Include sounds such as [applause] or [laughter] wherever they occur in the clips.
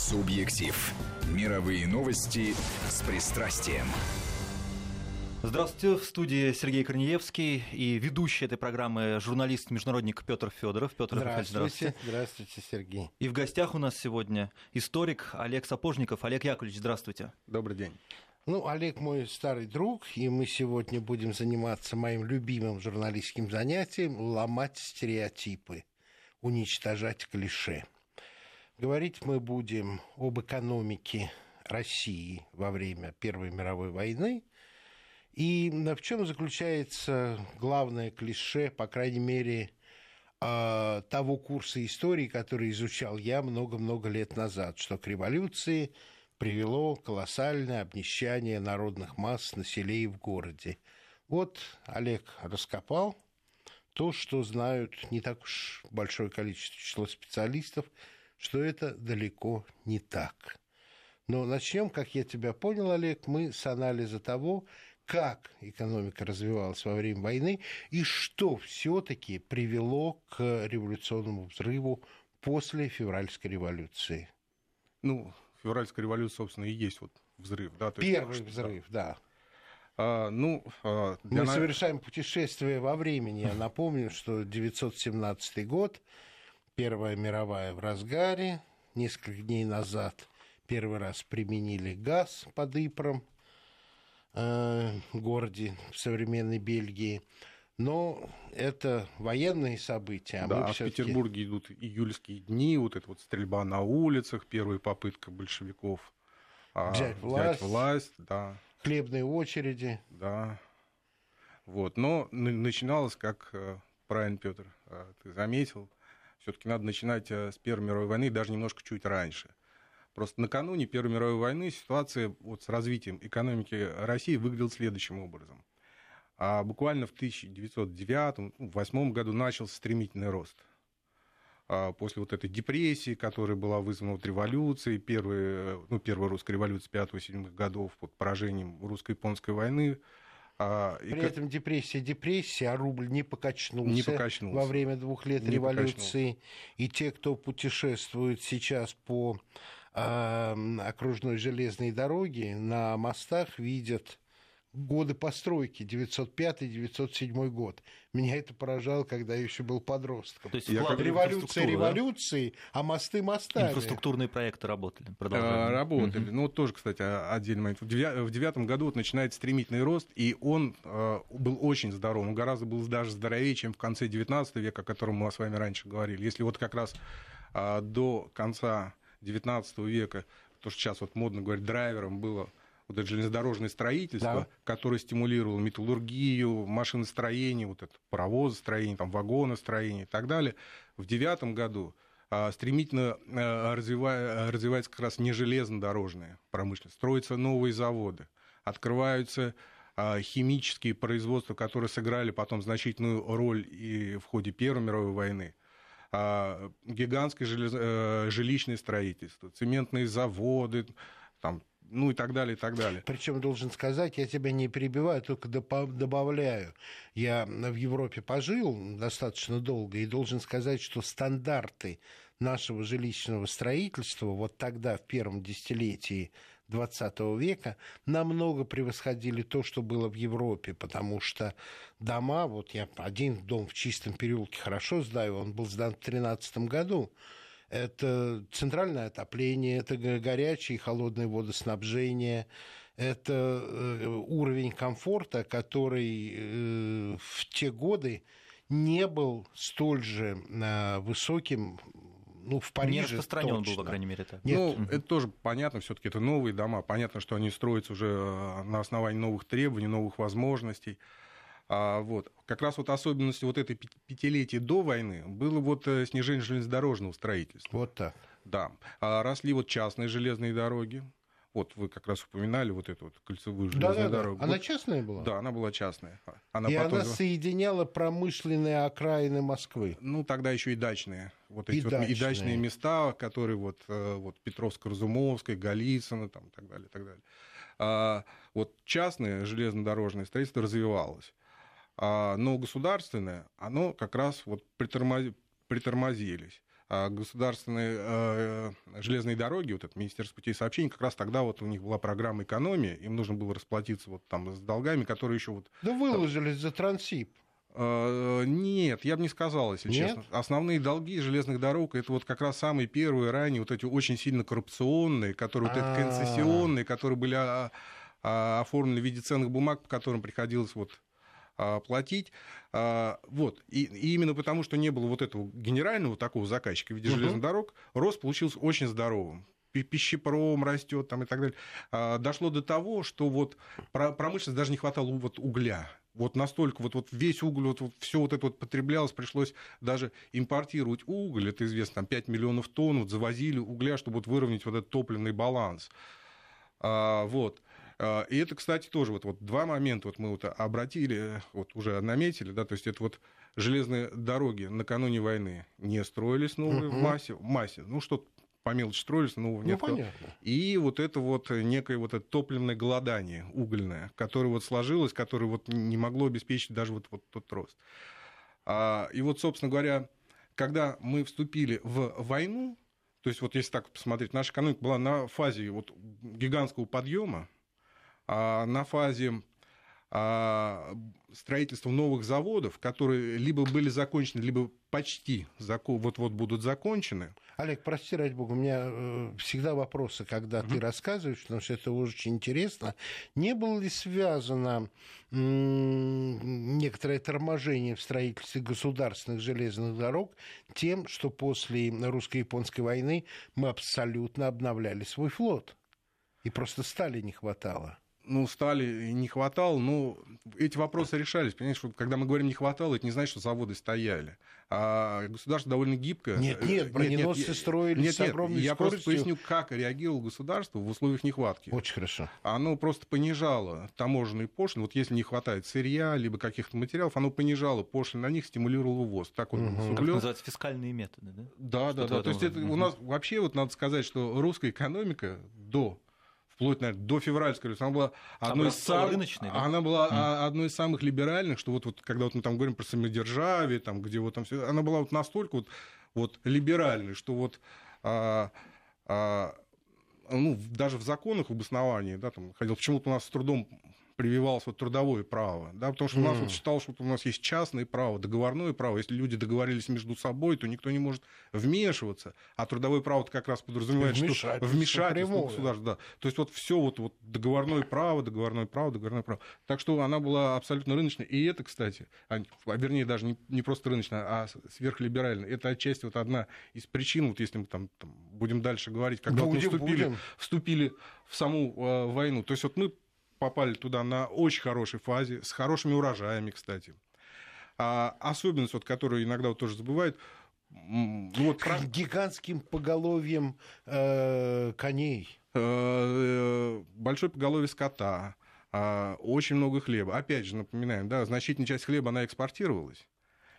Субъектив. Мировые новости с пристрастием. Здравствуйте, в студии Сергей Корнеевский и ведущий этой программы журналист-международник Петр Федоров. Петр здравствуйте, здравствуйте. Здравствуйте, Сергей. И в гостях у нас сегодня историк Олег Сапожников. Олег Яковлевич, здравствуйте. Добрый день. Ну, Олег мой старый друг, и мы сегодня будем заниматься моим любимым журналистским занятием – ломать стереотипы, уничтожать клише. Говорить мы будем об экономике России во время Первой мировой войны. И в чем заключается главное клише, по крайней мере, а, того курса истории, который изучал я много-много лет назад, что к революции привело колоссальное обнищание народных масс на в городе. Вот Олег раскопал то, что знают не так уж большое количество число специалистов – что это далеко не так. Но начнем, как я тебя понял, Олег, мы с анализа того, как экономика развивалась во время войны и что все-таки привело к революционному взрыву после февральской революции. Ну, февральская революция, собственно, и есть вот взрыв, да? То Первый есть, взрыв, да. А, ну, а, Мы на... совершаем путешествие во времени. Я напомню, что 917 год Первая мировая в разгаре. Несколько дней назад первый раз применили газ под Ипром, э, городе в современной Бельгии. Но это военные события. А да, а в Петербурге идут июльские дни, вот эта вот стрельба на улицах, первая попытка большевиков а, взять власть, взять власть да. хлебные очереди. Да. Вот. Но начиналось, как э, правильно, Петр, э, ты заметил, все-таки надо начинать э, с Первой мировой войны, даже немножко чуть раньше. Просто накануне Первой мировой войны ситуация вот с развитием экономики России выглядела следующим образом. А буквально в 1909-1908 ну, году начался стремительный рост. А после вот этой депрессии, которая была вызвана вот революцией, первой, ну, первой русской революции 5-7 годов, под поражением русско-японской войны, а, При и... этом депрессия, депрессия, а рубль не покачнулся, не покачнулся. во время двух лет не революции. Покачнулся. И те, кто путешествует сейчас по э, окружной железной дороге, на мостах видят годы постройки, 905-907 год. Меня это поражало, когда я еще был подростком. То есть я революция революции, да? а мосты мостами. Инфраструктурные проекты работали, продолжали. А, работали. Угу. Ну, тоже, кстати, отдельный момент. В девятом году вот начинает стремительный рост, и он э, был очень здоров. Он гораздо был даже здоровее, чем в конце 19 века, о котором мы с вами раньше говорили. Если вот как раз э, до конца 19 века, то, что сейчас вот модно говорить, драйвером было вот это железнодорожное строительство, да. которое стимулировало металлургию, машиностроение, вот это паровозостроение, там, вагоностроение и так далее. В девятом году а, стремительно а, развивая, развивается как раз не железнодорожная промышленность, строятся новые заводы, открываются а, химические производства, которые сыграли потом значительную роль и в ходе Первой мировой войны гигантское э, жилищное строительство, цементные заводы, там, ну и так далее, и так далее. Причем должен сказать, я тебя не перебиваю, только добавляю. Я в Европе пожил достаточно долго и должен сказать, что стандарты нашего жилищного строительства вот тогда, в первом десятилетии XX века, намного превосходили то, что было в Европе, потому что дома, вот я один дом в чистом переулке хорошо знаю, он был сдан в 2013 году, это центральное отопление, это горячее и холодное водоснабжение, это э, уровень комфорта, который э, в те годы не был столь же э, высоким ну, в Париже Не распространен точно. был, по крайней мере, так. Нет. Ну, это тоже понятно, все таки это новые дома. Понятно, что они строятся уже на основании новых требований, новых возможностей. А, вот. Как раз вот особенностью вот этой пятилетия до войны было вот э, снижение железнодорожного строительства. Вот так. Да. А росли вот частные железные дороги. Вот вы как раз упоминали вот эту вот кольцевую железную да, да, дорогу. Да. Она частная была? Да, она была частная. Она и потом... она соединяла промышленные окраины Москвы. Ну, тогда еще и дачные. Вот эти и, вот, дачные. и дачные места, которые вот, э, вот Петровско-Разумовская, Голицыно, там, и так далее, и так далее. А, вот частное железнодорожное строительство развивалось. А, но государственное, оно как раз вот притормозились. а, государственные э, железные дороги, вот это Министерство путей сообщений, как раз тогда вот у них была программа экономии, им нужно было расплатиться вот там с долгами, которые еще вот... Да выложились за Трансип. Э, нет, я бы не сказал, если Нет? честно. Основные долги железных дорог это вот как раз самые первые, ранние, вот эти очень сильно коррупционные, которые вот эти А. концессионные, которые были а, а, оформлены в виде ценных бумаг, по которым приходилось вот а, платить. А, Вот. И, и именно потому, что не было вот этого генерального такого заказчика в виде железных дорог, рост получился очень здоровым. Пи- Пищепром растет там и так далее. А, Дошло до того, что вот про- промышленность даже не хватало вот угля. Вот настолько вот, вот весь уголь, вот, вот все вот это вот потреблялось, пришлось даже импортировать уголь, это известно, там 5 миллионов тонн вот завозили угля, чтобы вот выровнять вот этот топливный баланс. А, вот. А, И это, кстати, тоже вот, вот два момента вот мы вот обратили, вот уже наметили, да, то есть это вот железные дороги накануне войны не строились новые в Мгм. массе, в массе, ну что по мелочи строились, нового Ну, нет. понятно. И вот это вот некое вот это топливное голодание угольное, которое вот сложилось, которое вот не могло обеспечить даже вот, вот тот рост. А, И вот, собственно говоря, когда мы вступили в войну, то есть вот если так посмотреть, наша экономика была на фазе вот гигантского подъема, на фазе а, строительства новых заводов, которые либо были закончены, либо почти вот-вот будут закончены. Олег, прости, ради бога, у меня э, всегда вопросы, когда ты рассказываешь, потому что это очень интересно. Не было ли связано м, некоторое торможение в строительстве государственных железных дорог тем, что после русско-японской войны мы абсолютно обновляли свой флот? И просто стали не хватало. Ну, стали, не хватало, но эти вопросы решались. Понимаешь, вот когда мы говорим не хватало, это не значит, что заводы стояли. А государство довольно гибко. Нет, нет, броненосцы я- строились нет, с нет, огромной я просто скоростью. поясню, как реагировало государство в условиях нехватки. Очень хорошо. Оно просто понижало таможенные пошлины. Вот если не хватает сырья, либо каких-то материалов, оно понижало пошлины на них, стимулировало ввоз. Так вот. Как углёд- называются фискальные методы, да? да, да, Что-то да. в То есть это у нас вообще вот надо сказать, что русская экономика до вплоть, наверное, до февральской революции, она была одной из самых, рыночной, да? она была а, одной из самых либеральных, что вот, вот когда вот мы там говорим про самодержавие, там, где вот там все, она была вот настолько вот, вот либеральной, что вот а, а, ну, даже в законах в обосновании, да, там, ходил, почему-то у нас с трудом прививалось вот трудовое право, да, потому что у нас вот считалось, что у нас есть частное право, договорное право, если люди договорились между собой, то никто не может вмешиваться, а трудовое право как раз подразумевает, что Вмешательство вмешательство прямое. государства, да, то есть вот все вот, вот договорное право, договорное право, договорное право, так что она была абсолютно рыночной, и это, кстати, а, а вернее даже не, не просто рыночная, а сверхлиберальная, это отчасти вот одна из причин, вот если мы там, там будем дальше говорить, когда вот мы Будем, вступили, будем. вступили в саму э, войну. То есть вот мы попали туда на очень хорошей фазе, с хорошими урожаями, кстати. А особенность, вот, которую иногда вот тоже забывают, ну вот про- Гигантским поголовьем э, коней. э, большое поголовье скота, а, очень много хлеба. Опять же, напоминаем, да, значительная часть хлеба, она экспортировалась.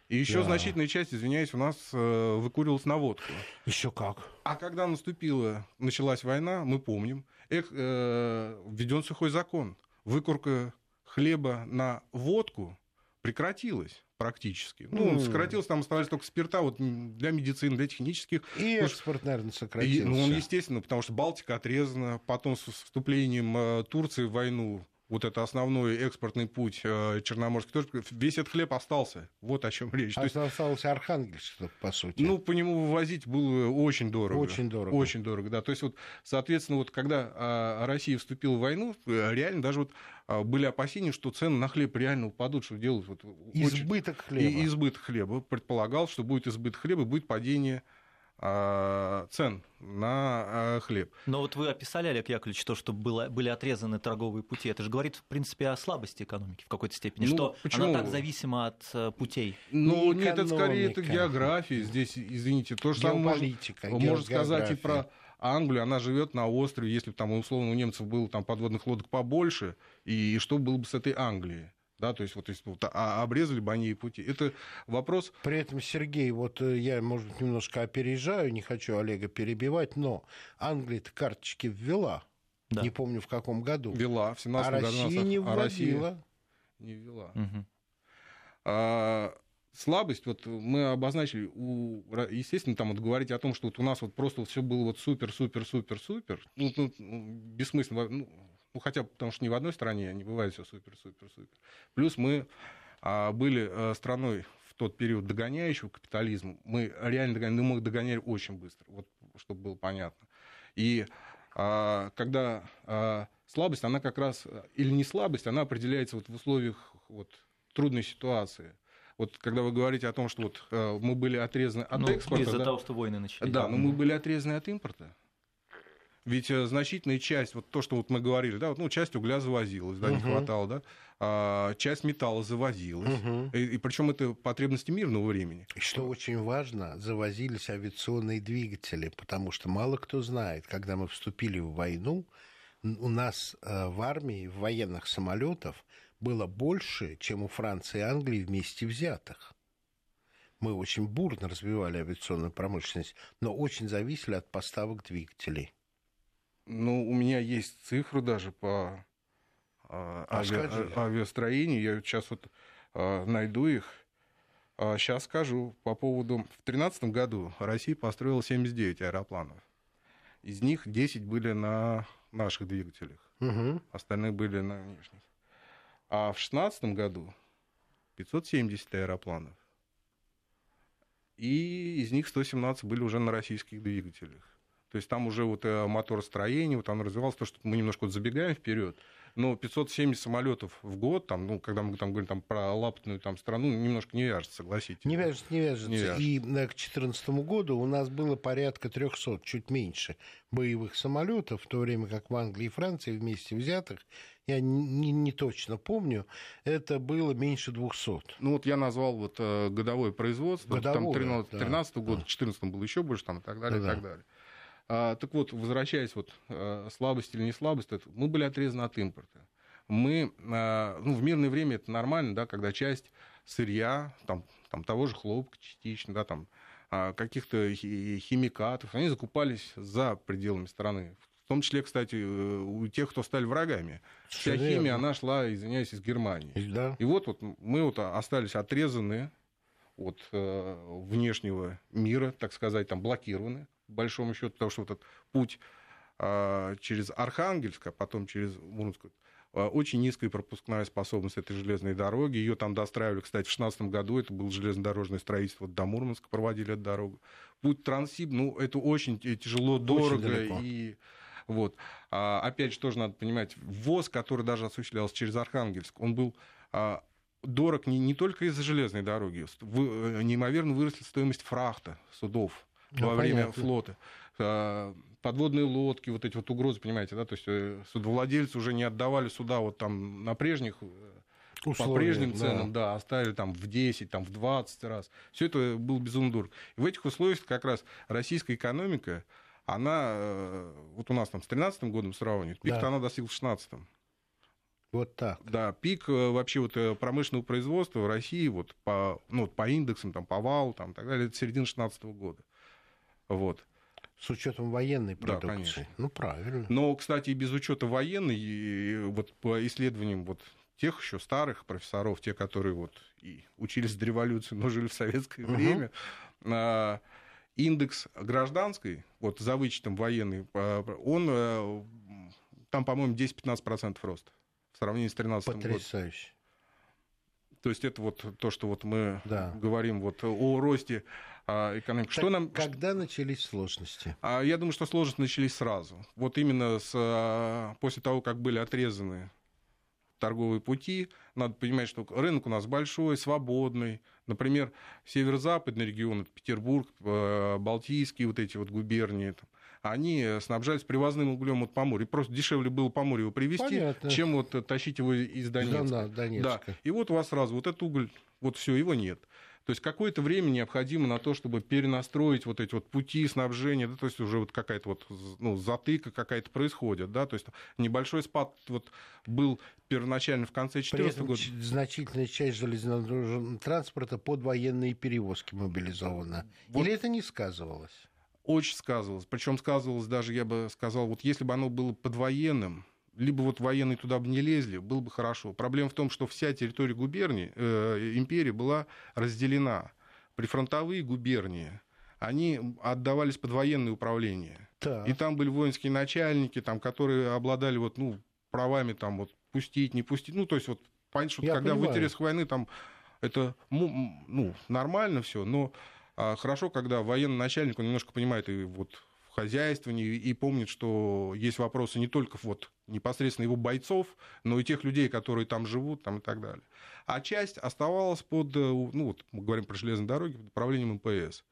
И еще Да. значительная часть, извиняюсь, у нас э, выкуривалась на водку. Еще как. А когда наступила, началась война, мы помним, эх, э, введен сухой закон. Выкурка хлеба на водку прекратилась практически. Ну, М. сократилось, там оставались только спирта вот, для медицины, для технических. И Ну, экспорт, наверное, И, сократился. ну, он, естественно, потому что Балтика отрезана, потом с вступлением э, Турции в войну, вот это основной экспортный путь э, Черноморский, тоже, весь этот хлеб остался. Вот о чем речь. То есть, Остался Архангельск, по сути. ну, по нему вывозить было очень дорого. Очень дорого. Очень дорого, да. То есть, вот, соответственно, вот когда а, Россия вступила в войну, э, реально даже вот а, были опасения, что цены на хлеб реально упадут, что делают вот, очень- Избыток хлеба. И избыток хлеба. Предполагал, что будет избыток хлеба, будет падение а, цен на а, хлеб. Но вот вы описали, Олег Яковлевич, то, что было, были отрезаны торговые пути. Это же говорит, в принципе, о слабости экономики в какой-то степени, Ну, что почему? она так зависима от э, путей. Ну, Не нет, это скорее это география. Здесь, извините, то же самое можно, сказать и про Англию. Она живет на острове. Если бы там, условно, у немцев было там подводных лодок побольше, и, что было бы с этой Англией? Да, то есть вот, если бы вот, а, обрезали бы они ей пути. Это вопрос При этом, Сергей, вот э, я, может быть, немножко опережаю, не хочу Олега перебивать, но Англия-то карточки ввела. Да. Не помню, в каком году. вела в 17 а году. Россия не а Россия вводила. не ввела. Мгм. А, слабость, вот мы обозначили, у, естественно, там вот говорить о том, что вот у нас вот просто все было вот супер, супер, супер, супер, ну, ну, ну бессмысленно, ну, ну, хотя потому что ни в одной стране не бывает все супер, супер, супер. Плюс мы а, были а, страной в тот период догоняющего капитализма, мы реально догоняли, мы догоняли очень быстро, вот, чтобы было понятно. И а, когда а, слабость, она как раз, или не слабость, она определяется вот в условиях вот, трудной ситуации. Вот когда вы говорите о том, что вот э, мы были отрезаны от ну, экспорта... Из-за да, того, что войны начались. Да, но мы были отрезаны от импорта. Ведь э, значительная часть, вот то, что вот мы говорили, да, вот, ну, часть угля завозилась, да, uh-huh. не хватало, да, а, часть металла завозилась. Uh-huh. И, и причем это потребности мирного времени. И что очень важно, завозились авиационные двигатели, потому что мало кто знает, когда мы вступили в войну, у нас э, в армии в военных самолетов было больше, чем у Франции и Англии вместе взятых. Мы очень бурно развивали авиационную промышленность, но очень зависели от поставок двигателей. Ну, у меня есть цифры даже по а, ави... авиастроению. Я сейчас вот а, найду их. А, сейчас скажу по поводу... В 2013 году Россия построила 79 аэропланов. Из них 10 были на наших двигателях. Угу. Остальные были на внешних. А в 2016 году 570 аэропланов. И из них 117 были уже на российских двигателях. То есть там уже вот э, моторостроение, вот оно развивалось, то, что мы немножко вот забегаем вперед. Но 570 самолетов в год, там, ну, когда мы там говорим там, про лаптную там, страну, немножко не вяжется, согласитесь. Не вяжется, не вяжется. Не вяжется. И э, к 2014 году у нас было порядка 300, чуть меньше, боевых самолетов, в то время как в Англии и Франции вместе взятых я не, не точно помню, это было меньше 200. Ну вот я назвал вот э, годовое производство, годовое, там 13, да, 13 да. год, 14 было еще больше, там и так далее, да. и так далее. А, так вот, возвращаясь вот э, слабость или не слабость, это, мы были отрезаны от импорта. Мы, э, ну, в мирное время это нормально, да, когда часть сырья, там, там того же хлопка частично, да, там, а, каких-то химикатов, они закупались за пределами страны, в том числе, кстати, э, у тех, кто стали врагами. Вся Верно. химия, она шла, извиняюсь, из Германии. Да. И вот, вот мы вот остались отрезаны от э, внешнего мира, так сказать, там блокированы, большому счету, потому что вот этот путь э, через Архангельск, а потом через Мурманск, э, очень низкая пропускная способность этой железной дороги. Ее там достраивали, кстати, в 2016 году. Это было железнодорожное строительство до Мурманска, проводили эту дорогу. Путь Транссиб, ну, это очень тяжело, дорого. Очень и вот. А, опять же, тоже надо понимать, ввоз, который даже осуществлялся через Архангельск, он был а, дорог не, не только из-за железной дороги. Вы, э, неимоверно выросла стоимость фрахта судов ну, во время понятно. флота. А, подводные лодки, вот эти вот угрозы, понимаете, да, то есть э, судовладельцы уже не отдавали суда вот там на прежних э, Условия, по прежним ценам, да. да, оставили там в 10, там в 20 раз. Все это было безумно дорого. И в этих условиях как раз российская экономика, она, э, вот у нас там с 13 годом сравнивают, пик да. она достигла в 16 вот так. Да, пик э, вообще вот э, промышленного производства в России вот по, ну, по индексам, там, по ВАУ, там, так далее, это середина 16 года. Вот. С учетом военной продукции. Да, конечно. Ну, правильно. Но, кстати, и без учета военной, вот по исследованиям вот тех еще старых профессоров, те, которые вот и учились до революции, но жили в советское угу. время, а, индекс гражданской, вот за вычетом военной, а, он э, там, по-моему, 10-15% рост в сравнении с 2013 годом. Потрясающе. То есть это вот то, что вот мы да. говорим вот о росте а, экономики. Так что нам... Когда начались сложности? Я думаю, что сложности начались сразу. Вот именно с, после того, как были отрезаны торговые пути. Надо понимать, что рынок у нас большой, свободный. Например, северо-западный регион, Петербург, э, Балтийские вот эти вот губернии, там, они снабжались привозным углем от Поморья. Просто дешевле было Поморье его привезти, Понятно. чем вот тащить его из Донецка. Да, Да. И вот у вас сразу вот этот уголь, вот все, его нет. То есть какое-то время необходимо на то, чтобы перенастроить вот эти вот пути снабжения, да, то есть уже вот какая-то вот ну, затыка какая-то происходит, да, то есть небольшой спад вот был первоначально в конце 2014 года. значительная часть железнодорожного транспорта под военные перевозки мобилизована. Вот. Или это не сказывалось? Очень сказывалось. Причем сказывалось даже, я бы сказал, вот если бы оно было под военным, либо вот военные туда бы не лезли, было бы хорошо. Проблема в том, что вся территория губернии, э, империи была разделена. Прифронтовые губернии, они отдавались под военное управление. Так. И там были воинские начальники, там, которые обладали вот, ну, правами там, вот, пустить, не пустить. Ну, то есть, вот, понятно, что Я когда понимаю. в интересах войны там это ну, нормально все, но хорошо, когда военный начальник, он немножко понимает и вот в хозяйствовании и помнит, что есть вопросы не только вот непосредственно его бойцов, но и тех людей, которые там живут там, и так далее. А часть оставалась под, э, ну вот мы говорим про железные дороги, под управлением МПС.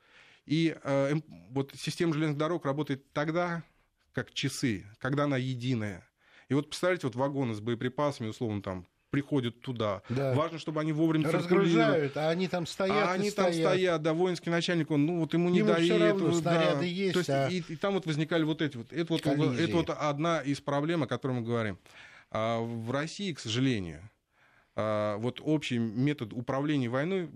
И э, вот система железных дорог работает тогда, как часы, когда она единая. И вот представляете, вот вагоны с боеприпасами, условно, там приходят туда. Да. Важно, чтобы они вовремя Разгружают, а они там стоят А они стоят. там стоят, да, воинский начальник, он, ну вот ему не ему дает. Равно, да. есть, То есть, а... и, и там вот возникали вот эти вот. Это вот, это вот одна из проблем, о которой мы говорим. А в России, к сожалению, а, вот общий метод управления войной...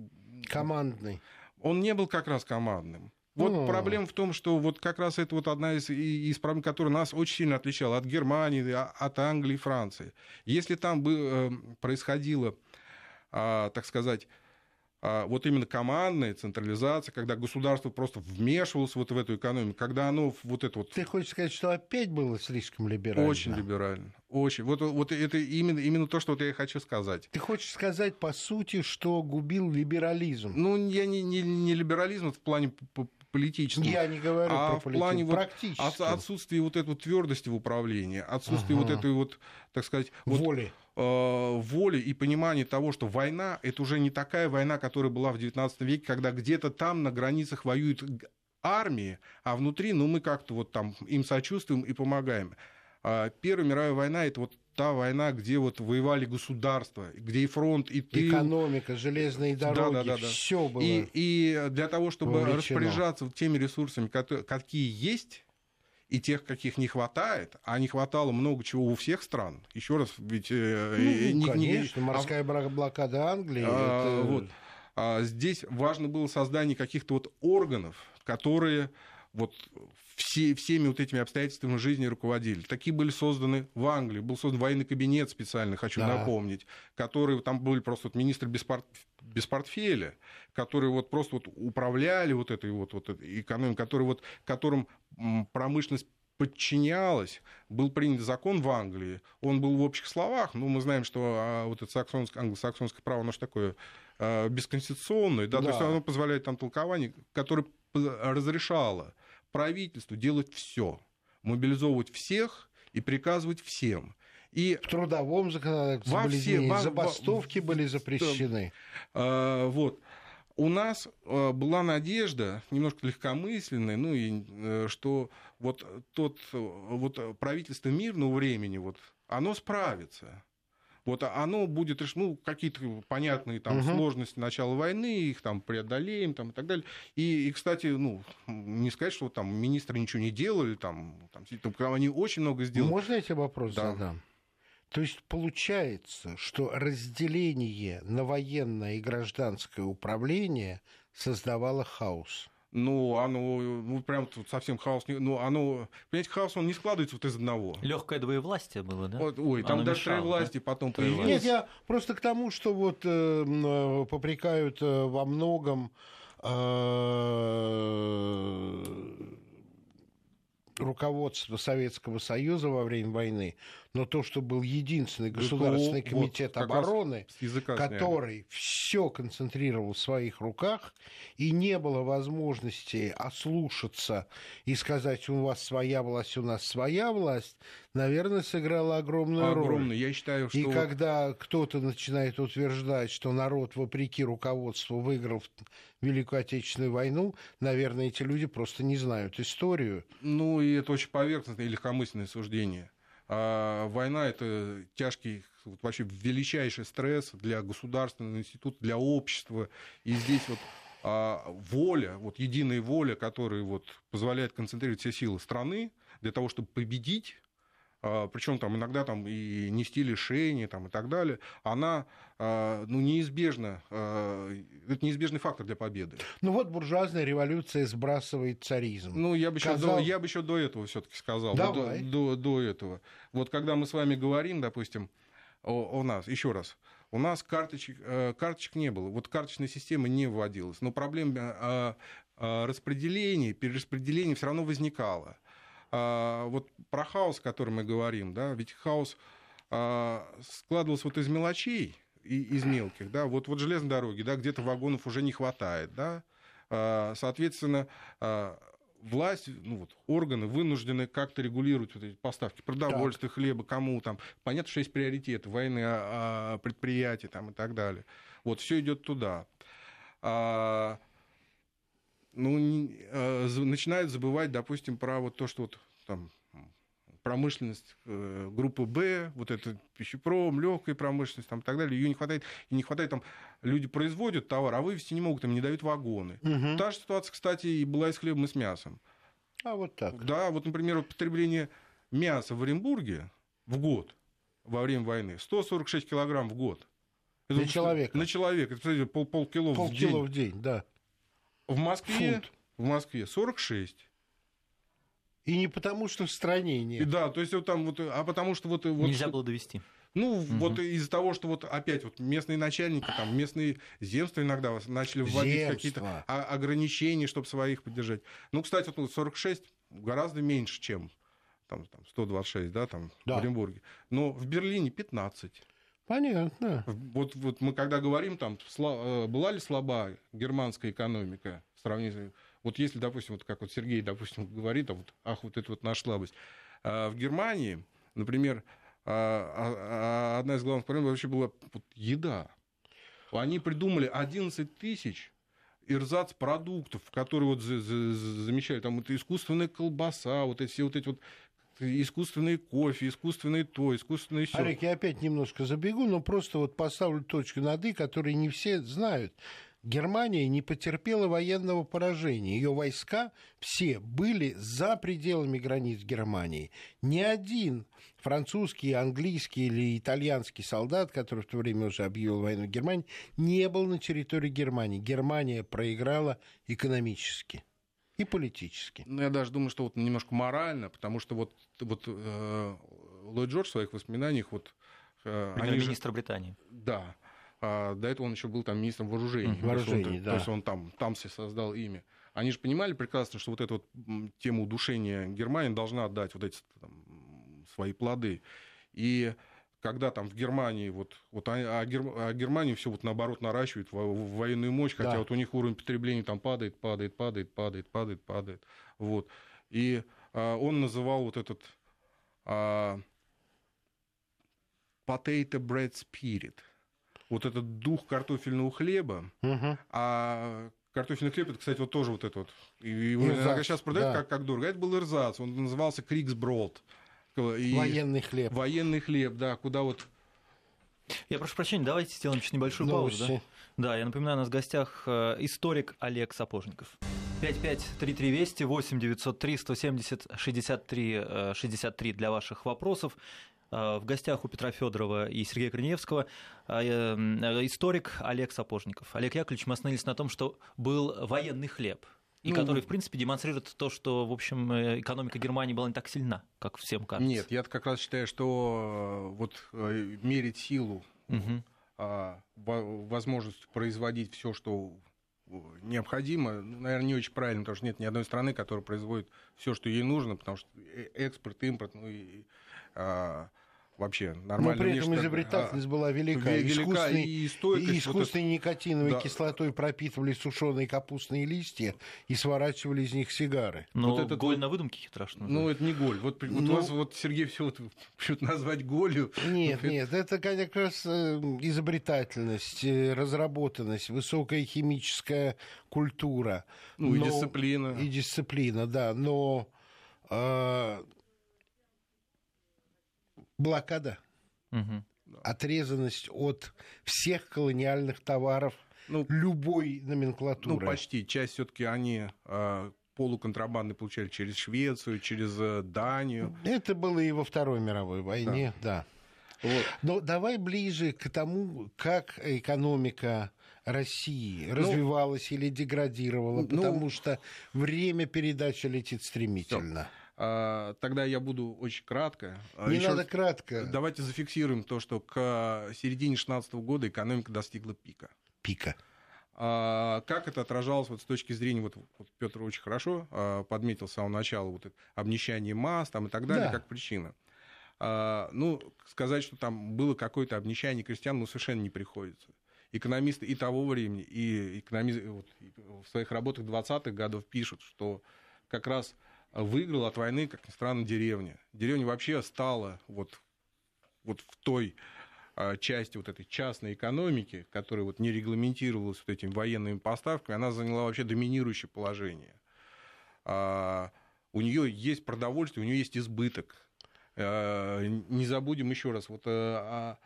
Командный. Он не был как раз командным. Вот О. проблема в том, что вот как раз это вот одна из, из проблем, которая нас очень сильно отличала от Германии, а, от Англии и Франции. Если там бы э, происходило, а, так сказать, а, вот именно командная централизация, когда государство просто вмешивалось вот в эту экономику, когда оно вот это вот... Ты хочешь сказать, что опять было слишком либерально? Очень либерально. Очень. Вот, вот это именно, именно то, что вот я хочу сказать. Ты хочешь сказать, по сути, что губил либерализм? Ну, я не, не, не либерализм в плане политическом. Я не говорю а про в плане вот отсутствия вот этой твердости в управлении, отсутствия ага. вот этой вот, так сказать, воли. Вот, э, воли и понимания того, что война это уже не такая война, которая была в XIX веке, когда где-то там на границах воюют армии, а внутри, ну, мы как-то вот там им сочувствуем и помогаем. А Первая мировая война это вот та война, где вот воевали государства, где и фронт, и ты... Экономика, железные дороги, да, да, да, да. все было и, и для того, чтобы вовлечено. распоряжаться теми ресурсами, какие есть, и тех, каких не хватает, а не хватало много чего у всех стран. Еще раз, ведь... Э, ну, не, конечно, не, морская а, блокада Англии. А, это... вот, а здесь важно было создание каких-то вот органов, которые вот все, всеми вот этими обстоятельствами жизни руководили. Такие были созданы в Англии. Был создан военный кабинет специальный, хочу да. напомнить, который там были просто вот министры без, пort, без портфеля, которые вот просто вот управляли вот этой вот, вот этой экономикой, который вот, которым промышленность подчинялась. Был принят закон в Англии, он был в общих словах, но мы знаем, что а, вот это саксонское, англосаксонское право, оно же такое а, бесконституционное, да, да. то есть оно позволяет там толкование, которое разрешало правительству делать все, мобилизовывать всех и приказывать всем. И в трудовом законодательстве во были все, во, забастовки во, были запрещены. Э, вот. У нас э, была надежда, немножко легкомысленная, ну и э, что вот тот вот правительство мирного времени, вот, оно справится вот оно будет решено, ну, какие-то понятные там угу. сложности начала войны, их там преодолеем там, и так далее. И, и, кстати, ну, не сказать, что там министры ничего не делали, там, там, там они очень много сделали. Можно я тебе вопрос да. задам? То есть получается, что разделение на военное и гражданское управление создавало хаос ну, оно, ну, прям тут совсем хаос, ну, оно, понимаете, хаос, он не складывается вот из одного. Легкое двоевластие было, да? Вот, ой, там оно даже мешало, троевластие да? потом появилось. Нет, я просто к тому, что вот э, э попрекают э, во многом э, руководство Советского Союза во время войны, но то, что был единственный государственный комитет вот, обороны, который все концентрировал в своих руках, и не было возможности ослушаться и сказать, у вас своя власть, у нас своя власть, наверное, сыграла огромную Огромную. роль. Я считаю, что... И когда кто-то начинает утверждать, что народ, вопреки руководству, выиграл Великую Отечественную войну, наверное, эти люди просто не знают историю. Ну, и это очень поверхностное и легкомысленное суждение. А война это тяжкий, вот вообще величайший стресс для государственного института, для общества. И здесь вот а, воля, вот единая воля, которая вот позволяет концентрировать все силы страны для того, чтобы победить причем там иногда там и нести лишения там, и так далее, она а, ну, неизбежна, а, это неизбежный фактор для победы. Ну вот буржуазная революция сбрасывает царизм. Ну, я бы, Казал... еще, до, я бы еще до этого все-таки сказал. Давай. До, до, до этого. Вот когда мы с вами говорим, допустим, о, о нас, еще раз, у нас карточек, э, карточек не было, вот карточная система не вводилась, но проблема распределения, перераспределения все равно возникала. А, вот про хаос, о котором мы говорим, да, ведь хаос а, складывался вот из мелочей, и из мелких, да, вот, вот железной дороги, да, где-то вагонов уже не хватает, да, а, соответственно, власть, ну вот, органы вынуждены как-то регулировать вот эти поставки продовольствия, так. хлеба, кому там. Понятно, что есть приоритеты, военные предприятия там и так далее. Вот, все идет туда ну, э, начинают забывать, допустим, про вот то, что вот там промышленность э, группы Б, вот это пищепром, легкая промышленность, там, и так далее, ее не хватает, и не хватает, там, люди производят товар, а вывести не могут, им не дают вагоны. Угу. Та же ситуация, кстати, и была и с хлебом, и с мясом. А вот так. Да, вот, например, вот потребление мяса в Оренбурге в год во время войны 146 килограмм в год. Это на человека. На человека. Это, пол, полкило, полкило в день. в день, да. В Москве, Фунт. в Москве 46. И не потому, что в стране нет. И да, то есть вот там вот, а потому что вот... вот Нельзя было довести. Ну, угу. вот из-за того, что вот опять вот местные начальники, там местные земства иногда начали вводить какие-то ограничения, чтобы своих поддержать. Ну, кстати, вот 46 гораздо меньше, чем там, там 126, да, там да. в Оренбурге. Но в Берлине 15. Понятно. Вот, вот мы когда говорим, там, э, была ли слаба германская экономика в сравнении вот если, допустим, вот как вот Сергей, допустим, говорит, а вот, ах, вот это вот наша слабость. А в Германии, например, а, а, одна из главных проблем вообще была вот, еда. Они придумали 11 тысяч ирзац продуктов, которые вот замечали, там это искусственная колбаса, вот эти все вот эти вот искусственный кофе, искусственный то, искусственный все. Олег, я опять немножко забегу, но просто вот поставлю точку над «и», которые не все знают. Германия не потерпела военного поражения. Ее войска все были за пределами границ Германии. Ни один французский, английский или итальянский солдат, который в то время уже объявил войну Германии, не был на территории Германии. Германия проиграла экономически и политически. Ну, я даже думаю, что вот немножко морально, потому что вот, вот э, Ллойд Джордж в своих воспоминаниях... Вот, э, министр же... Британии. Да. А до этого он еще был там министром вооружений. Вооружений, то он, да. То есть он там, там себе создал имя. Они же понимали прекрасно, что вот эту вот тему удушения Германии должна отдать вот эти там, свои плоды. И когда там в Германии, вот, вот а, а, Гер, а Германия все вот наоборот наращивает в, в военную мощь, хотя да. вот у них уровень потребления там падает, падает, падает, падает, падает, падает. Вот. И а, он называл вот этот а, potato bread spirit, вот этот дух картофельного хлеба, угу. а Картофельный хлеб, это, кстати, вот тоже вот это вот. И его иногда сейчас продают да. как, как дорого. А это был эрзац, он назывался Криксброд. И военный хлеб. Военный хлеб, да, куда вот... Я прошу прощения, давайте сделаем чуть небольшую Новости. паузу. Да? да, я напоминаю, у нас в гостях э, историк Олег Сапожников. 5533 Вести, 8 903 170 63 63 для ваших вопросов. Э, в гостях у Петра Федорова и Сергея Корнеевского э, историк Олег Сапожников. Олег Яковлевич, мы остановились на том, что был военный хлеб и ну, который, в принципе, демонстрирует то, что, в общем, э, экономика Германии была не так сильна, как всем кажется. Нет, я как раз считаю, что э, вот э, мерить силу, угу. возможность производить все, что необходимо, ну, наверное, не очень правильно, потому что нет ни одной страны, которая производит все, что ей нужно, потому что экспорт, импорт, ну и а, вообще нормально. Но при этом изобретательность а, была велика. велика и, и искусственной вот никотиновой да. кислотой пропитывали сушеные капустные листья и сворачивали из них сигары. Но вот это голь на выдумке хитра, что Ну, это не голь. Вот, ну, вот вас вот Сергей все вот назвать голью. Нет, ну, нет, это как раз э, изобретательность, э, разработанность, высокая химическая культура. Ну, но... и дисциплина. И дисциплина, да. Но э, блокада, угу. отрезанность от всех колониальных товаров ну, любой номенклатуры. Ну, почти. Часть все-таки они э, полуконтрабанды получали через Швецию, через э, Данию. Это было и во Второй мировой войне, да. да. Вот. Но давай ближе к тому, как экономика России ну, развивалась или деградировала, ну, потому что время передачи летит стремительно. А, тогда я буду очень кратко. А, Не Еще надо кратко. Давайте зафиксируем то, что к середине 2016 года экономика достигла пика. Пика. А, как это отражалось вот с точки зрения, вот, вот Петр очень хорошо а, подметил с самого начала, вот это обнищание масс там, и так далее, да. как причина. А, ну, сказать, что там было какое-то обнищание крестьян, ну, совершенно не приходится. Экономисты и того времени, и экономисты вот, в своих работах 20-х годов пишут, что как раз выиграл от войны, как ни странно, деревня. Деревня вообще стала вот, вот в той а, части вот этой частной экономики, которая вот не регламентировалась вот этими военными поставками, она заняла вообще доминирующее положение. А, у нее есть продовольствие, у нее есть избыток. А, не забудем еще раз, вот о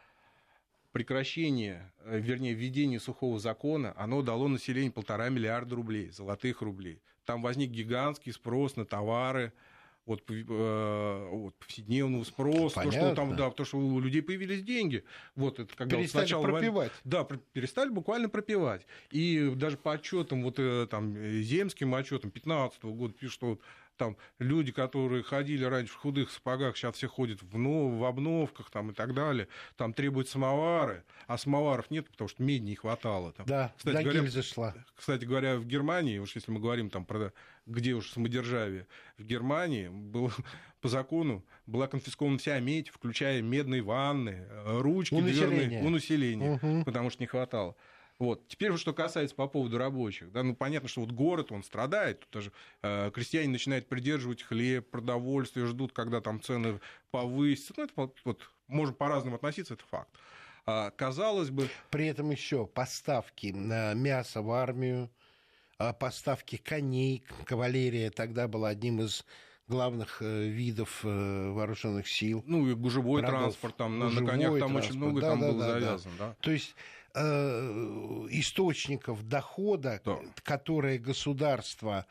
прекращение, вернее, введение сухого закона, оно дало населению полтора миллиарда рублей, золотых рублей. Там возник гигантский спрос на товары, вот, э, вот повседневного спроса, то, что там, да, то, что у людей появились деньги. Вот это когда перестали вот сначала пропивать. Да, перестали буквально пропивать. И даже по отчетам, вот э, там, земским отчетам 2015 года пишут, что вот, там люди, которые ходили раньше в худых сапогах, сейчас все ходят в, нов, в обновках там, и так далее. Там требуют самовары, а самоваров нет, потому что меди не хватало. Там. Да, кстати говоря, зашла. Кстати говоря, в Германии, уж если мы говорим там про где уж самодержавие, в Германии было, [laughs] по закону была конфискована вся медь, включая медные ванны, ручки у дверные населения. у населения, угу. потому что не хватало. Вот. Теперь, что касается по поводу рабочих. Да, ну, понятно, что вот город, он страдает. Тут даже э, крестьяне начинают придерживать хлеб, продовольствие, ждут, когда там цены повысятся. Ну, это вот, вот можно по-разному относиться, это факт. А, казалось бы... При этом еще поставки на мясо в армию, а, поставки коней, кавалерия тогда была одним из главных э, видов э, вооруженных сил. Ну и гужевой Врагов. транспорт, там гужевой на конях там очень много да, там да, было да, завязано. Да. Да. То есть источников дохода, да. которые государство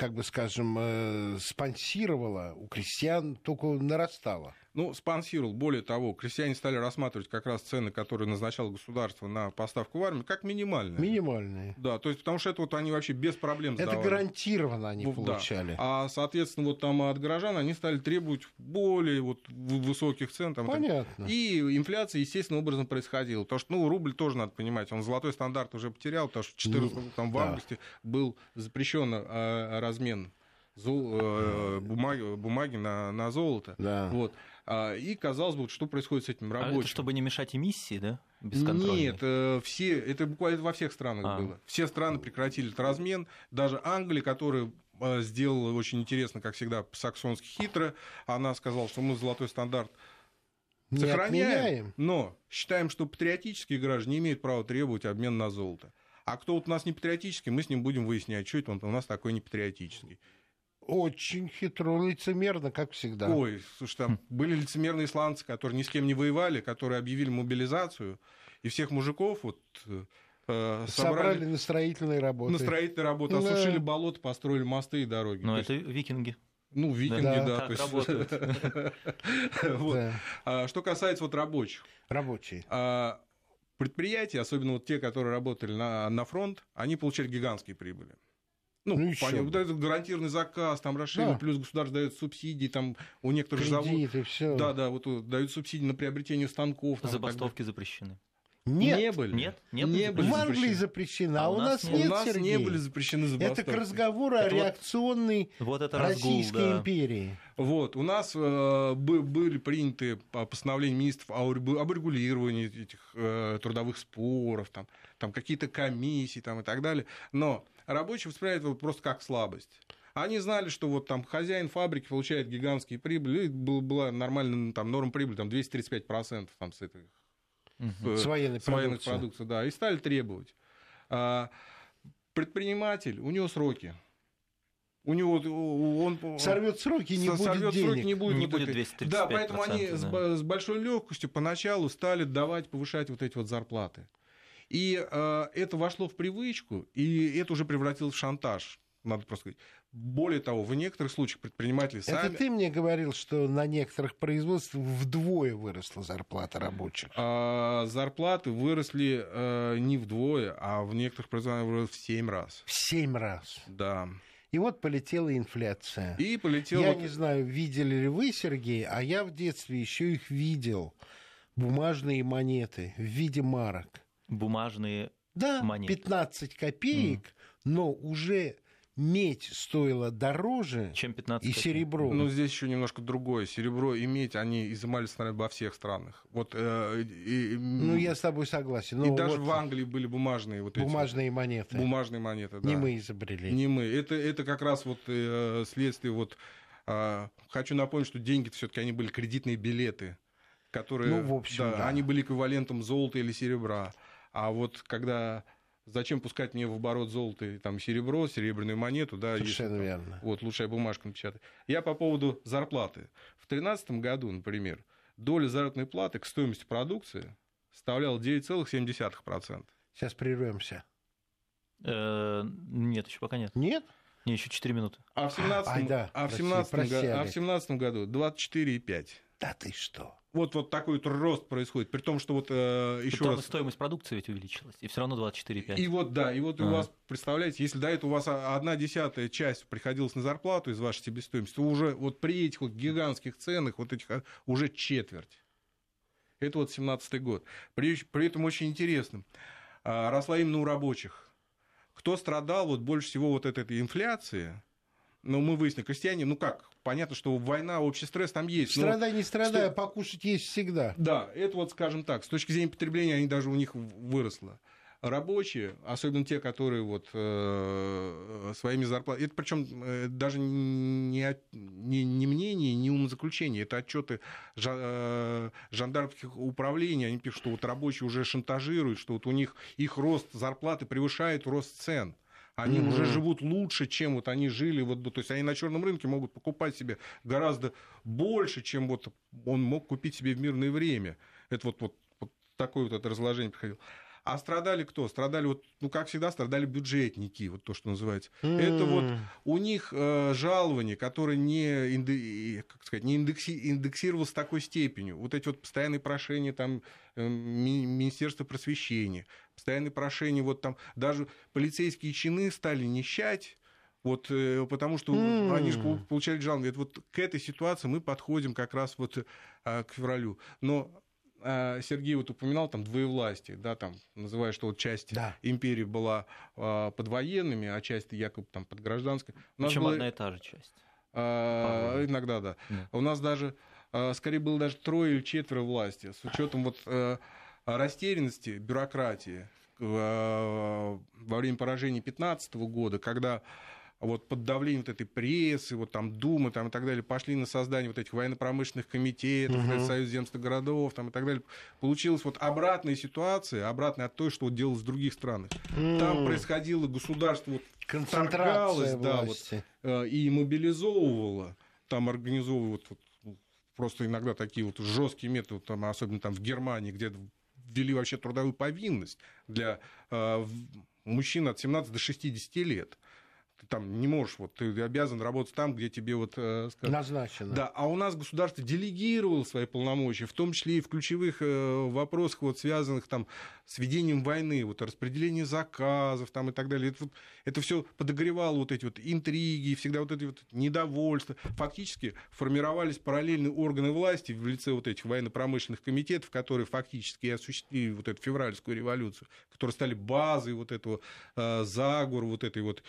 как бы скажем, э, спонсировало, у крестьян только нарастало. Ну, спонсировал. Более того, крестьяне стали рассматривать как раз цены, которые назначало государство на поставку в армию, как минимальные. Минимальные. Да, то есть потому что это вот они вообще без проблем сдавали. Это гарантированно они ну, получали. Да. А, соответственно, вот там от горожан они стали требовать более вот высоких цен. Там, Понятно. И инфляция естественным образом происходила. Потому что, ну, рубль тоже надо понимать, он золотой стандарт уже потерял, потому что 14, ну, там, в да. августе был запрещен а, размен э, бумаги, бумаги на, на золото. Да. Вот. А, и казалось бы, что происходит с этим рабочим. А это чтобы не мешать эмиссии, да? Нет, э, все, это буквально во всех странах а. было. Все страны прекратили этот размен. Даже Англия, которая э, сделала очень интересно, как всегда, саксонски хитро, она сказала, что мы золотой стандарт не сохраняем, отменяем. но считаем, что патриотические граждане не имеют права требовать обмен на золото. А кто вот у нас не патриотический, мы с ним будем выяснять, что это он у нас такой не патриотический. Очень хитро, лицемерно, как всегда. Ой, слушай, там были лицемерные исландцы, которые ни с кем не воевали, которые объявили мобилизацию, и всех мужиков вот э, собрали, собрали на строительные работы. На строительные работы, да. осушили болото, построили мосты и дороги. Ну, это есть... викинги. Ну, викинги, да. да то есть... [laughs] вот. да. а, что касается вот рабочих. Рабочие. А, предприятия, особенно вот те, которые работали на, на фронт, они получали гигантские прибыли. Ну, ну понятно, гарантированный заказ, там расширенный, да. плюс государство дает субсидии, там у некоторых заводов... все. Да, да, вот дают субсидии на приобретение станков. Там, Забастовки запрещены. Нет, не были. Нет, не, не были. В Англии запрещены, а, а у нас нет, У нас Сергей. не были запрещены забастовки. Это к разговору это о реакционной вот это Российской разгул, да. империи. Вот, у нас э, были приняты постановления министров об регулировании этих э, трудовых споров, там, там какие-то комиссии там, и так далее. Но рабочие воспринимают это просто как слабость. Они знали, что вот там хозяин фабрики получает гигантские прибыли, и была нормальная там, норма прибыли, там 235% там, с этих угу. с военной, с военной продукции. Да, и стали требовать. А, предприниматель, у него сроки. У него он сорвет сроки, не сорвет будет денег. сроки, не будет, не будет 235 Да, поэтому они да. с, с большой легкостью поначалу стали давать, повышать вот эти вот зарплаты. И э, это вошло в привычку, и это уже превратилось в шантаж надо просто сказать. Более того, в некоторых случаях предприниматели сами... Это ты мне говорил, что на некоторых производствах вдвое выросла зарплата рабочих. А, зарплаты выросли э, не вдвое, а в некоторых производствах выросли в семь раз. В семь раз? Да. И вот полетела инфляция. И полетела... Я не знаю, видели ли вы, Сергей, а я в детстве еще их видел. Бумажные монеты в виде марок. Бумажные да, монеты. 15 копеек, mm. но уже медь стоила дороже, чем 15 и серебро. Ну, здесь еще немножко другое. Серебро и медь, они изымались, наверное, во всех странах. Вот, э, и, ну, я с тобой согласен. И даже вот в Англии были бумажные вот бумажные эти, монеты. Бумажные монеты, да. Не мы изобрели. Не мы. Это, это как раз вот э, следствие вот... Э, хочу напомнить, что деньги все-таки они были кредитные билеты, которые... Ну, в общем, да, да. Они были эквивалентом золота или серебра. А вот когда Зачем пускать мне в оборот золото и там, серебро, серебряную монету? Да, Совершенно если, верно. Вот, лучшая бумажка напечатать. Я по поводу зарплаты. В 2013 году, например, доля заработной платы к стоимости продукции составляла 9,7%. Сейчас прервемся. Э, нет, еще пока нет. Нет? Не, еще 4 минуты. А в 17 а, а в 17 а в 17 году 24,5. Да ты что? Вот, вот такой вот рост происходит, при том, что вот э, еще раз... стоимость продукции ведь увеличилась, и все равно 24,5. И вот, да, и вот а. у вас, представляете, если до этого у вас одна десятая часть приходилась на зарплату из вашей себестоимости, то уже вот при этих вот гигантских ценах, вот этих а, уже четверть. Это вот 17 год. При, при этом очень интересно, а, росла именно у рабочих. Кто страдал вот больше всего вот от этой инфляции, ну, мы выяснили, крестьяне, ну как, понятно, что война, общий стресс там есть. Страдай, не страдай, а покушать есть всегда. Да, это вот, скажем так, с точки зрения потребления, они даже у них выросло. Рабочие, особенно те, которые вот э, своими зарплатами, это причем э, даже не, не, не мнение, не умозаключение, это отчеты жа, э, жандармских управлений, они пишут, что вот рабочие уже шантажируют, что вот у них их рост зарплаты превышает рост цен. Они угу. уже живут лучше, чем вот они жили. Вот, то есть они на черном рынке могут покупать себе гораздо больше, чем вот он мог купить себе в мирное время. Это вот, вот, вот такое вот это разложение приходило. А страдали кто? Страдали, вот, ну, как всегда, страдали бюджетники, вот то, что называется. Mm. Это вот у них э, жалование, которое не, инде, как сказать, не индекси, индексировалось такой степенью. Вот эти вот постоянные прошения там, э, Министерства просвещения, постоянные прошения, вот там даже полицейские чины стали нищать, вот, э, потому что mm. они же получали жалование. Вот к этой ситуации мы подходим как раз вот э, к февралю. Но а, Сергей вот упоминал там двоевластие, да, там называя, что вот часть да. империи была а, под военными, а часть якобы там под гражданской. Причем было... одна и та же часть. А, иногда, да. да. У нас даже, а, скорее было даже трое или четверо власти, с учетом вот а, растерянности, бюрократии а, во время поражения 15 года, когда вот под давлением вот этой прессы, вот там Думы там, и так далее, пошли на создание вот этих военно-промышленных комитетов, угу. Союз земства городов там, и так далее. Получилась вот обратная ситуация, обратная от той, что вот делалось в других странах. Mm. Там происходило государство вот концентрация да, вот, э, и мобилизовывало, там организовывало вот, вот, просто иногда такие вот жесткие методы, там, особенно там в Германии, где ввели вообще трудовую повинность для э, мужчин от 17 до 60 лет там не можешь, вот ты обязан работать там, где тебе вот... Э, скажем, Назначено. Да, а у нас государство делегировало свои полномочия, в том числе и в ключевых э, вопросах, вот, связанных там с ведением войны, вот, распределение заказов там, и так далее. Это, вот, это все подогревало вот эти вот интриги, всегда вот эти вот недовольства. Фактически формировались параллельные органы власти в лице вот этих военно-промышленных комитетов, которые фактически и осуществили вот эту февральскую революцию, которые стали базой вот этого э, заговора, вот этой вот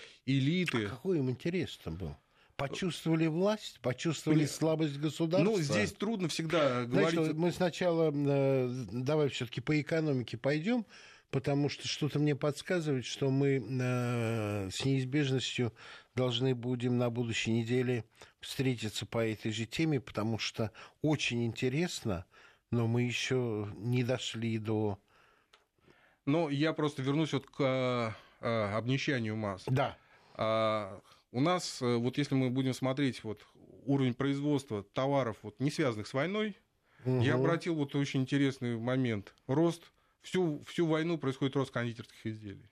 элиты. А какой им интерес-то был? Почувствовали власть, почувствовали слабость государства. Ну, здесь трудно всегда говорить. Знаешь, мы сначала, э, давай все-таки по экономике пойдем, потому что что-то мне подсказывает, что мы э, с неизбежностью должны будем на будущей неделе встретиться по этой же теме, потому что очень интересно, но мы еще не дошли до... Ну, я просто вернусь вот к э, обнищанию масс. Да. А, у нас, э, вот если мы будем смотреть вот уровень производства товаров, вот, не связанных с войной, угу. я обратил вот очень интересный момент. Рост, всю, всю войну происходит рост кондитерских изделий.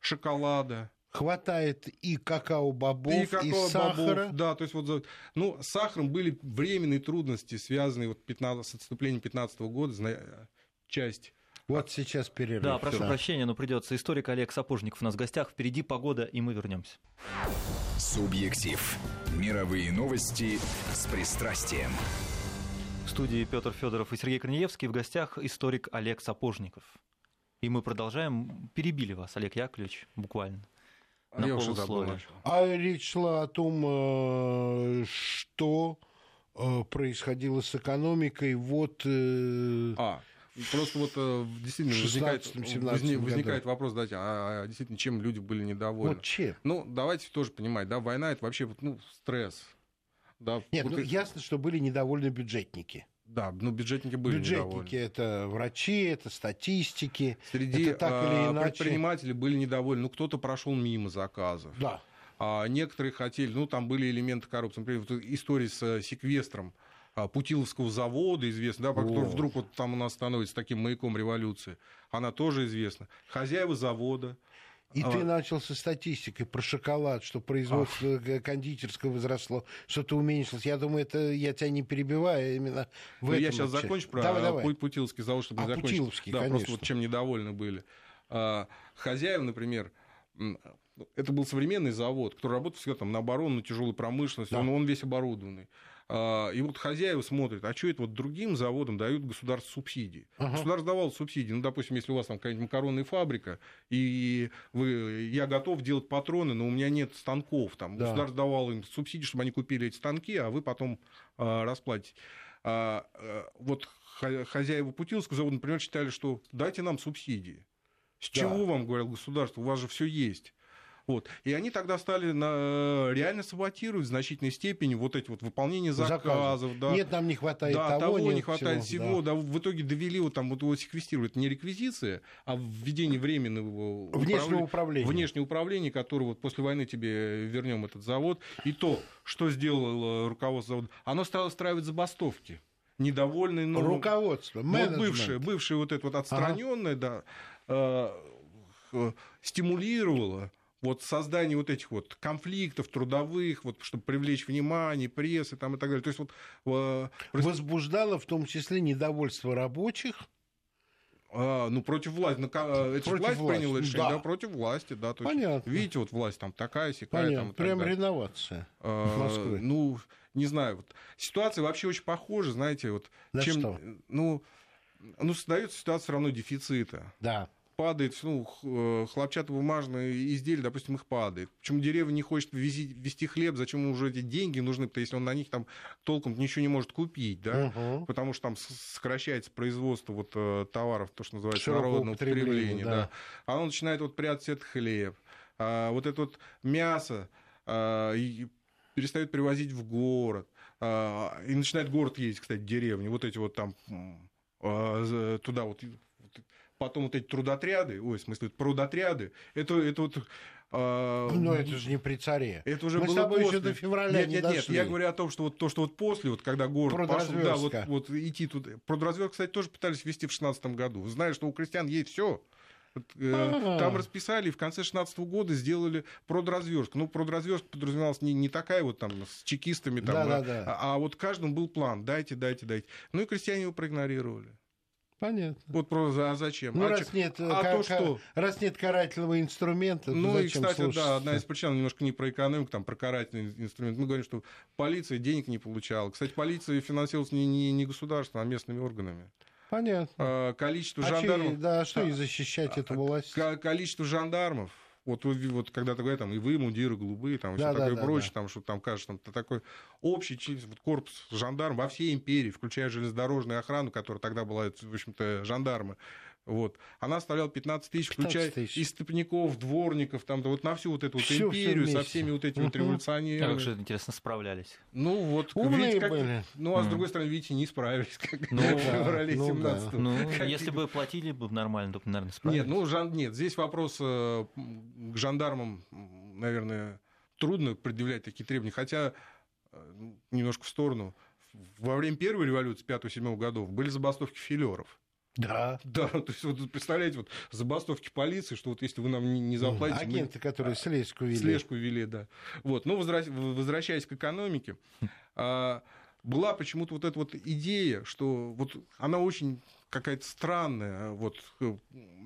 Шоколада, хватает и какао-бобов, и, какао и сахара. Да, то есть вот, ну, с сахаром были временные трудности, связанные вот 15, с отступлением 15 года, часть вот сейчас перерыв. Да, прошу да. прощения, но придется. Историк Олег Сапожников у нас в гостях. Впереди погода, и мы вернемся. Субъектив. Мировые новости с пристрастием. В студии Петр Федоров и Сергей Корнеевский. В гостях историк Олег Сапожников. И мы продолжаем. Перебили вас, Олег Яковлевич, буквально. На Я уже забыл. А речь шла о том, э, что э, происходило с экономикой. Вот... Э, а, Просто вот действительно возникает, возник, возникает вопрос, да, а, а действительно, чем люди были недовольны? Вот чем? Ну, давайте тоже понимать, да, война это вообще ну, стресс. Да, Нет, вот ну, это... ясно, что были недовольны бюджетники. Да, ну бюджетники были Бюджетники это врачи, это статистики. Среди это так или иначе... предпринимателей были недовольны. Ну, кто-то прошел мимо заказов. Да. А некоторые хотели, ну, там были элементы коррупции. Например, вот история с э, секвестром а, Путиловского завода известна, да, который вдруг вот там у нас становится таким маяком революции. Она тоже известна. Хозяева завода, и а... ты начал со статистикой про шоколад, что производство Ах. кондитерского возросло, что-то уменьшилось. Я думаю, это я тебя не перебиваю, а именно в ну, этом. Я сейчас вообще. закончу про давай, давай. Путиловский завод, чтобы а, не закончить. Путиловский, да, конечно. просто вот чем недовольны были. А, например, это был современный завод, который работал всегда там на оборону, на тяжелую промышленность, да. он, он весь оборудованный. А, и вот хозяева смотрят, а что это вот другим заводам дают государство субсидии? Ага. Государство давало субсидии. Ну, допустим, если у вас там какая-нибудь макаронная фабрика, и вы, я готов делать патроны, но у меня нет станков. Там, да. Государство давало им субсидии, чтобы они купили эти станки, а вы потом а, расплатите. А, а, вот хозяева Путиловского завода, например, считали, что дайте нам субсидии. С да. чего вам, говорил государство, у вас же все есть. Вот. И они тогда стали на, э, реально саботировать в значительной степени вот эти вот выполнение заказов. Да. Нет, нам не хватает да, того, того не хватает всего. всего да. да. в итоге довели вот там вот его секвестировать не реквизиция, а введение временного внешнего управления. Внешнее управление, которое вот после войны тебе вернем этот завод. И то, что сделало руководство завода, оно стало устраивать забастовки недовольные, ну, руководство, менеджмент. Вот бывшее, бывшее вот это вот отстраненное, ага. да, э, стимулировало вот создание вот этих вот конфликтов трудовых, вот, чтобы привлечь внимание прессы там, и так далее. То есть вот, э, Возбуждало в том числе недовольство рабочих, а, ну, против власти. Ну, это против власть власти. приняла решение, да. да, против власти, да. То Понятно. Есть, видите, вот власть там такая, сякая. Понятно. Там, Прям далее. реновация а, Москвы. Ну, не знаю, вот ситуация вообще очень похожа, знаете, вот. На чем, что? Ну, ну, создается ситуация все равно дефицита. Да падает, ну, э, хлопчатобумажные изделия, допустим, их падает. Почему деревня не хочет вези, вести хлеб, зачем ему уже эти деньги нужны, потому если он на них там толком ничего не может купить, да, угу. потому что там сокращается производство вот э, товаров, то, что называется народного потребления, да. да. А он начинает вот прятать этот хлеб, а вот это вот мясо а, и перестает привозить в город, а, и начинает город ездить, кстати, деревни, вот эти вот там а, туда вот потом вот эти трудотряды, ой, в смысле, прудотряды, это, это вот а, но это же не при царе. Это уже Мы было с тобой после. еще до февраля нет, не нет, дошли. Нет, я говорю о том, что вот то, что вот после, вот когда город пошел, да, вот, вот идти тут. Продразверстка, кстати, тоже пытались вести в 16 году. Знаешь, что у крестьян есть все. Э, там расписали, и в конце 16 года сделали продразверстку. Ну, продразверстка подразумевалась не, не такая вот там с чекистами, там, да, а, да, да. А, а вот каждому был план. Дайте, дайте, дайте. Ну и крестьяне его проигнорировали. Понятно. Вот просто, а зачем? Ну, а раз, нет, а то, что... раз нет карательного инструмента, Ну, и, кстати, слушаться? да, одна из причин, немножко не про экономику, там, про карательный инструмент. Мы говорим, что полиция денег не получала. Кстати, полиция финансировалась не, не, не государством, а местными органами. Понятно. А, количество а жандармов... Че, да, что и защищать эту власть? Количество жандармов вот, вот когда-то говорят, там, и вы, мундиры голубые, там, да, все да, такое да, прочее, да. там, что там кажется, там, такой общий вот, корпус жандарм во всей империи, включая железнодорожную охрану, которая тогда была, в общем-то, жандармы, вот. Она составляла 15 тысяч, включая 15 тысяч. и степняков, дворников, там, да, вот на всю вот эту вот всю, империю всю со всеми вот этими вот революционерами. Как же, интересно, справлялись. Ну, вот, Умные видите, как... были. Ну, а с другой стороны, видите, не справились, как ну, [laughs] в феврале ну, 17 да. Ну, [laughs] как... если бы платили бы нормально, то, наверное, справились. Нет, ну, жан... нет, здесь вопрос э, к жандармам, наверное, трудно предъявлять такие требования, хотя э, немножко в сторону. Во время первой революции 5-7 годов были забастовки филеров Да. [laughs] Да, то есть вот представляете, вот забастовки полиции, что вот если вы нам не заплатите... Агенты, мы... которые слежку вели. Слежку вели, да. Вот, ну, возвращаясь к экономике, а, была почему-то вот эта вот идея, что вот она очень какая-то странная, вот э,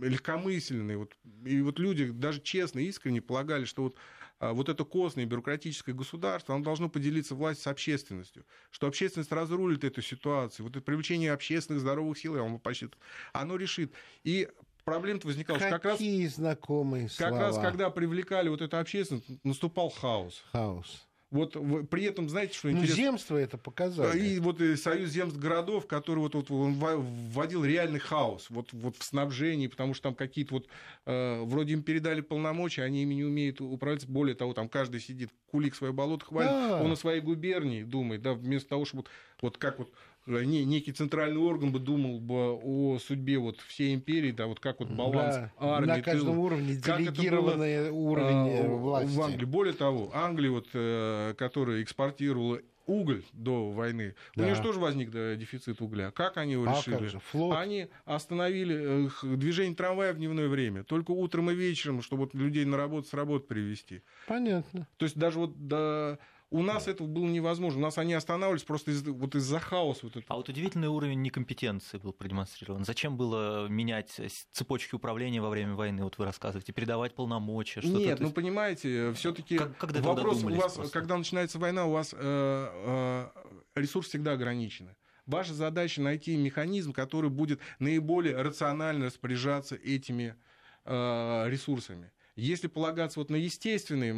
легкомысленная, вот, и вот люди даже честно, искренне полагали, что вот а, вот это костное бюрократическое государство, оно должно поделиться власть с общественностью, что общественность разрулит эту ситуацию, вот это привлечение общественных здоровых сил, оно, почти, оно решит. И проблема-то возникала, Какие как раз... знакомые Как слова. раз, когда привлекали вот эту общественность, наступал хаос. Хаос. Вот при этом, знаете, что ну, интересно? земство это показали. И вот и Союз земств городов, который вот, вот он вводил реальный хаос вот, вот в снабжении, потому что там какие-то вот, э, вроде им передали полномочия, они ими не умеют управлять. Более того, там каждый сидит, кулик свое болото хвалит, да. он о своей губернии думает, да, вместо того, чтобы вот, вот как вот некий центральный орган бы думал бы о судьбе вот всей империи, да, вот как вот баланс да, армии. На каждом тыл, уровне делегированный уровень э, власти. В Англии. Более того, Англия, вот, э, которая экспортировала уголь до войны. Да. У них же тоже возник дефицит угля. Как они его а решили? Как же? Флот. Они остановили э, движение трамвая в дневное время. Только утром и вечером, чтобы вот людей на работу с работы привести. Понятно. То есть даже вот до у нас да. этого было невозможно. У нас они останавливались просто из, вот из-за хаоса. Вот а вот удивительный уровень некомпетенции был продемонстрирован. Зачем было менять цепочки управления во время войны? Вот вы рассказываете, передавать полномочия? Что-то Нет, ну понимаете, все-таки вопрос у вас, просто? когда начинается война, у вас э, э, ресурс всегда ограничен. Ваша задача найти механизм, который будет наиболее рационально распоряжаться этими э, ресурсами. Если полагаться вот на естественные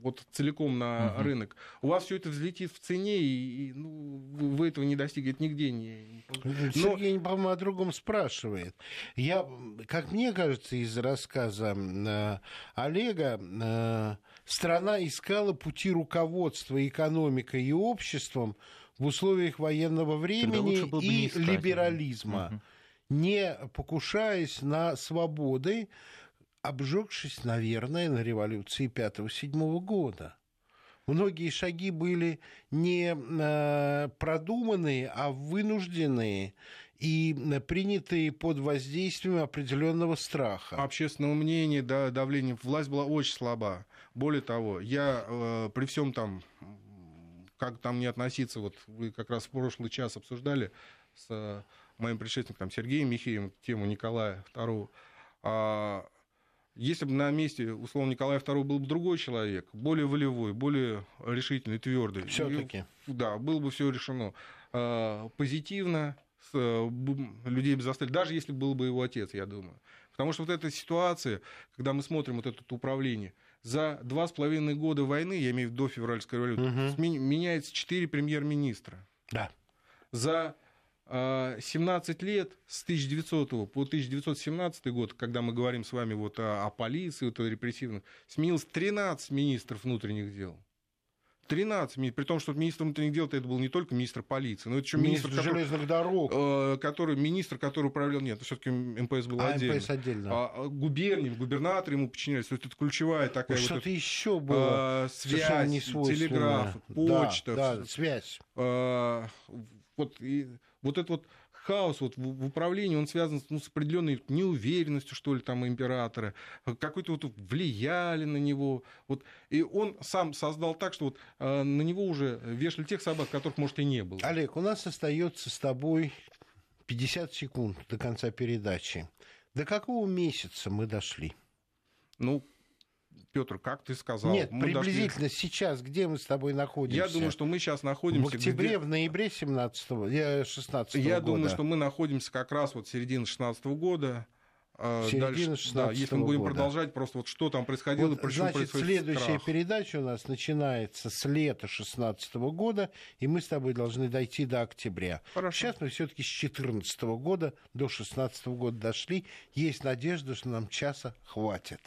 вот целиком на угу. рынок, у вас все это взлетит в цене, и, и ну, вы этого не достигнете нигде. Не... Но... Сергей, по-моему, о другом спрашивает. Я, как мне кажется, из рассказа э, Олега, э, страна искала пути руководства экономикой и обществом в условиях военного времени и искать, либерализма, угу. не покушаясь на свободы, обжегшись, наверное, на революции 5-7 года. Многие шаги были не э, продуманные, а вынужденные и э, принятые под воздействием определенного страха. Общественного мнения, да, давление. Власть была очень слаба. Более того, я э, при всем там, как там не относиться, вот вы как раз в прошлый час обсуждали с э, моим предшественником Сергеем Михеем тему Николая II. Если бы на месте, условно, Николая II был бы другой человек, более волевой, более решительный, твердый, все-таки. Да, было бы все решено а, позитивно, с, э, людей бы заставили, даже если был бы его отец, я думаю. Потому что вот эта ситуация, когда мы смотрим вот это управление, за два с половиной года войны, я имею в виду до февральской революции, угу. меняется четыре премьер-министра. Да. За 17 а, лет с 1900 по 1917 год, когда мы говорим с вами вот о, о полиции, вот о репрессивных, сменилось 13 министров внутренних дел. 13, при том, что министр внутренних дел это был не только министр полиции, но это еще министр, министр железных дорог, э, который министр, который управлял, нет, все-таки МПС был а, отдельно. МПС отдельно. А, а губернии, губернаторы ему подчинялись, то есть это ключевая такая вот что-то еще было, э, связь, телеграф, почта, да, да, связь. Э, вот и вот этот вот хаос вот в, управлении, он связан ну, с определенной неуверенностью, что ли, там императора, какой-то вот влияли на него. Вот, и он сам создал так, что вот э, на него уже вешали тех собак, которых, может, и не было. Олег, у нас остается с тобой 50 секунд до конца передачи. До какого месяца мы дошли? Ну, Петр, как ты сказал? Нет, мы приблизительно дошли... сейчас, где мы с тобой находимся? Я думаю, что мы сейчас находимся... В октябре, где... в ноябре 17 16 -го Я года. думаю, что мы находимся как раз вот середины 16 -го года. А середина 16 да, если мы будем года. продолжать, просто вот что там происходило, вот, почему значит, следующая страх. передача у нас начинается с лета 16 года, и мы с тобой должны дойти до октября. Хорошо. Сейчас мы все-таки с 14 года до 16 года дошли. Есть надежда, что нам часа хватит.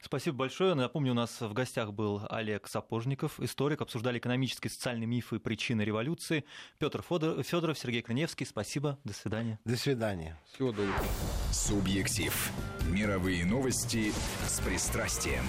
Спасибо большое. Напомню, у нас в гостях был Олег Сапожников, историк. Обсуждали экономические и социальные мифы и причины революции. Петр Федоров, Сергей Крыневский. Спасибо. До свидания. До свидания. Всего доброго. Субъектив. Мировые новости с пристрастием.